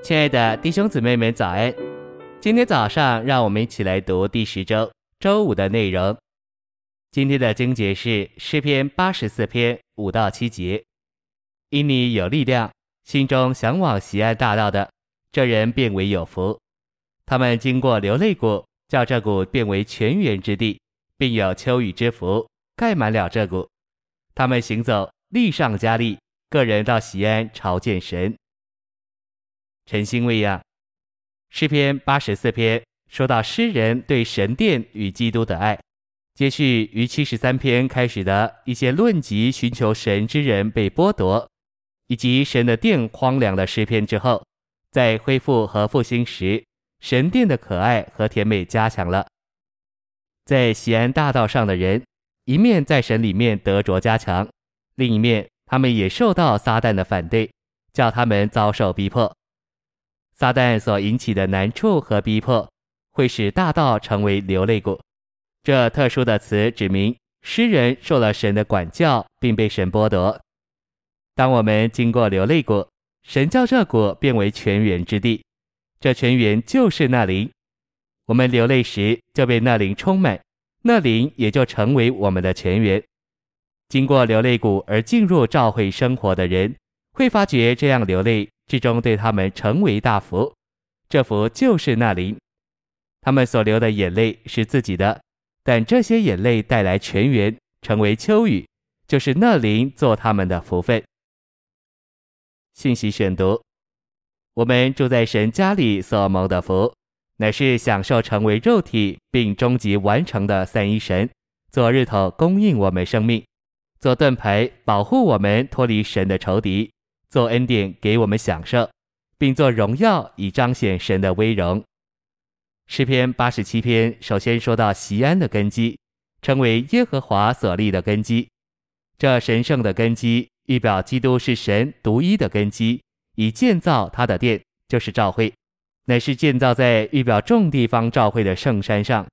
亲爱的弟兄姊妹们，早安！今天早上，让我们一起来读第十周周五的内容。今天的经节是诗篇八十四篇五到七节。因你有力量，心中向往喜安大道的，这人便为有福。他们经过流泪谷，叫这谷变为泉源之地，并有秋雨之福盖满了这谷。他们行走，力上加力，个人到锡安朝见神。晨星喂养，诗篇八十四篇说到诗人对神殿与基督的爱，接续于七十三篇开始的一些论及寻求神之人被剥夺，以及神的殿荒凉的诗篇之后，在恢复和复兴时，神殿的可爱和甜美加强了。在西安大道上的人，一面在神里面得着加强，另一面他们也受到撒旦的反对，叫他们遭受逼迫。撒旦所引起的难处和逼迫，会使大道成为流泪谷。这特殊的词指明诗人受了神的管教，并被神剥夺。当我们经过流泪谷，神叫这谷变为泉源之地，这泉源就是那灵。我们流泪时就被那灵充满，那灵也就成为我们的泉源。经过流泪谷而进入召会生活的人，会发觉这样流泪。至终对他们成为大福，这福就是那灵。他们所流的眼泪是自己的，但这些眼泪带来泉源，成为秋雨，就是那灵做他们的福分。信息选读：我们住在神家里所蒙的福，乃是享受成为肉体并终极完成的三一神，做日头供应我们生命，做盾牌保护我们脱离神的仇敌。做恩典给我们享受，并做荣耀以彰显神的威荣。诗篇八十七篇首先说到西安的根基，称为耶和华所立的根基。这神圣的根基预表基督是神独一的根基，以建造他的殿，就是教会，乃是建造在预表众地方教会的圣山上。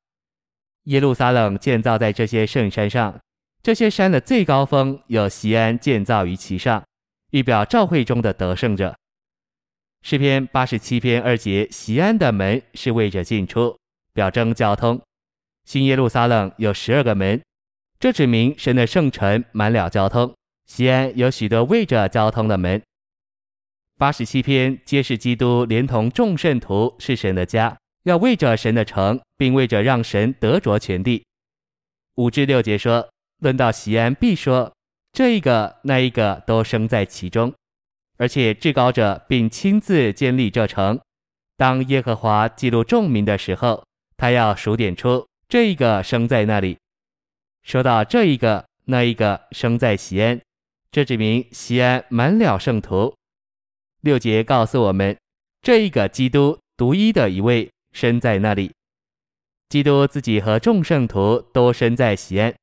耶路撒冷建造在这些圣山上，这些山的最高峰有西安建造于其上。预表召会中的得胜者。诗篇八十七篇二节，锡安的门是为着进出，表征交通。新耶路撒冷有十二个门，这指明神的圣城满了交通。西安有许多为着交通的门。八十七篇揭示基督连同众圣徒是神的家，要为着神的城，并为着让神得着全地。五至六节说，论到锡安，必说。这一个那一个都生在其中，而且至高者并亲自建立这城。当耶和华记录众民的时候，他要数点出这一个生在那里。说到这一个那一个生在西安，这指明西安满了圣徒。六节告诉我们，这一个基督独一的一位生在那里。基督自己和众圣徒都生在西安。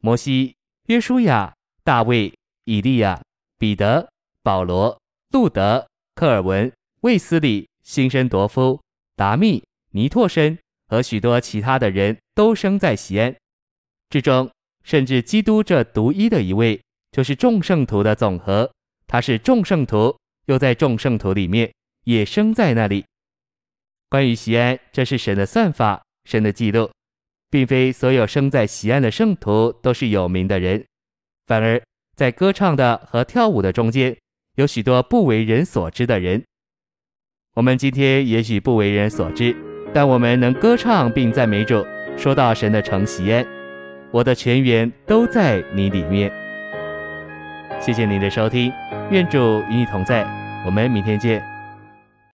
摩西、约书亚。大卫、以利亚、彼得、保罗、路德、科尔文、卫斯理、辛申铎夫、达密、尼拓申和许多其他的人都生在西安之中，甚至基督这独一的一位，就是众圣徒的总和。他是众圣徒，又在众圣徒里面也生在那里。关于西安，这是神的算法，神的记录，并非所有生在西安的圣徒都是有名的人。反而，在歌唱的和跳舞的中间，有许多不为人所知的人。我们今天也许不为人所知，但我们能歌唱并赞美主，说到神的城锡安，我的全员都在你里面。谢谢您的收听，愿主与你同在，我们明天见。